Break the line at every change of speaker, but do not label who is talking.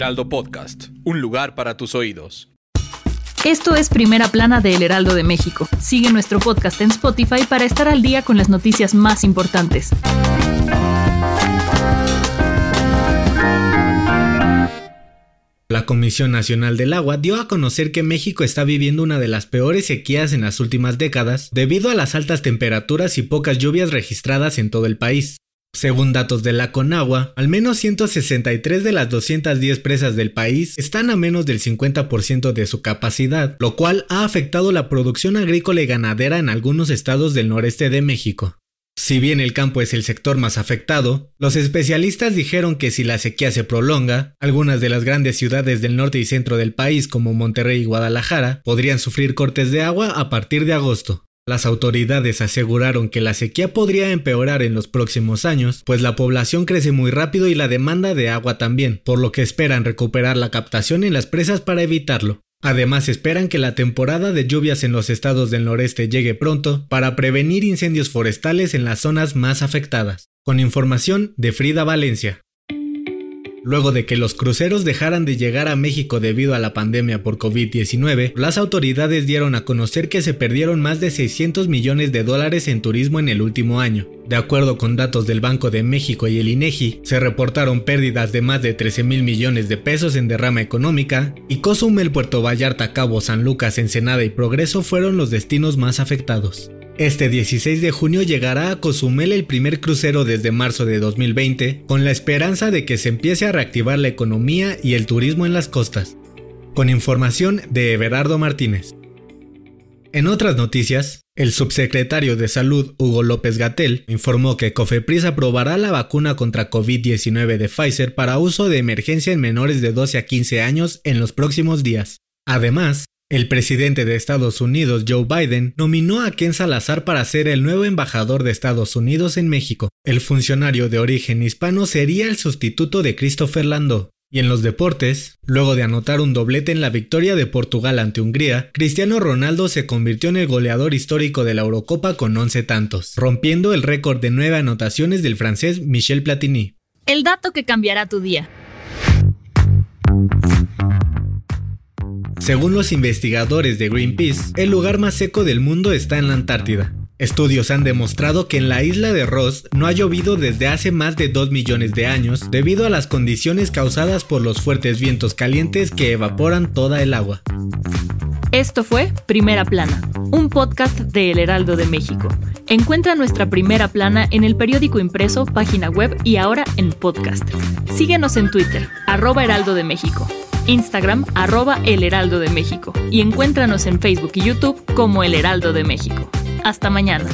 Heraldo Podcast, un lugar para tus oídos.
Esto es Primera Plana de El Heraldo de México. Sigue nuestro podcast en Spotify para estar al día con las noticias más importantes.
La Comisión Nacional del Agua dio a conocer que México está viviendo una de las peores sequías en las últimas décadas debido a las altas temperaturas y pocas lluvias registradas en todo el país. Según datos de la Conagua, al menos 163 de las 210 presas del país están a menos del 50% de su capacidad, lo cual ha afectado la producción agrícola y ganadera en algunos estados del noreste de México. Si bien el campo es el sector más afectado, los especialistas dijeron que si la sequía se prolonga, algunas de las grandes ciudades del norte y centro del país como Monterrey y Guadalajara podrían sufrir cortes de agua a partir de agosto. Las autoridades aseguraron que la sequía podría empeorar en los próximos años, pues la población crece muy rápido y la demanda de agua también, por lo que esperan recuperar la captación en las presas para evitarlo. Además esperan que la temporada de lluvias en los estados del noreste llegue pronto para prevenir incendios forestales en las zonas más afectadas. Con información de Frida Valencia. Luego de que los cruceros dejaran de llegar a México debido a la pandemia por COVID-19, las autoridades dieron a conocer que se perdieron más de 600 millones de dólares en turismo en el último año. De acuerdo con datos del Banco de México y el INEGI, se reportaron pérdidas de más de 13 mil millones de pesos en derrama económica, y Cozumel, Puerto Vallarta, Cabo San Lucas, Ensenada y Progreso fueron los destinos más afectados. Este 16 de junio llegará a Cozumel el primer crucero desde marzo de 2020, con la esperanza de que se empiece a reactivar la economía y el turismo en las costas. Con información de Everardo Martínez. En otras noticias, el subsecretario de Salud Hugo López Gatel informó que Cofepris aprobará la vacuna contra COVID-19 de Pfizer para uso de emergencia en menores de 12 a 15 años en los próximos días. Además, el presidente de Estados Unidos, Joe Biden, nominó a Ken Salazar para ser el nuevo embajador de Estados Unidos en México. El funcionario de origen hispano sería el sustituto de Christopher Landau. Y en los deportes, luego de anotar un doblete en la victoria de Portugal ante Hungría, Cristiano Ronaldo se convirtió en el goleador histórico de la Eurocopa con 11 tantos, rompiendo el récord de 9 anotaciones del francés Michel Platini.
El dato que cambiará tu día.
Según los investigadores de Greenpeace, el lugar más seco del mundo está en la Antártida. Estudios han demostrado que en la isla de Ross no ha llovido desde hace más de 2 millones de años debido a las condiciones causadas por los fuertes vientos calientes que evaporan toda el agua.
Esto fue Primera Plana, un podcast de El Heraldo de México. Encuentra nuestra Primera Plana en el periódico impreso, página web y ahora en podcast. Síguenos en Twitter, arroba Heraldo de México. Instagram arroba El Heraldo de México y encuéntranos en Facebook y YouTube como El Heraldo de México. Hasta mañana.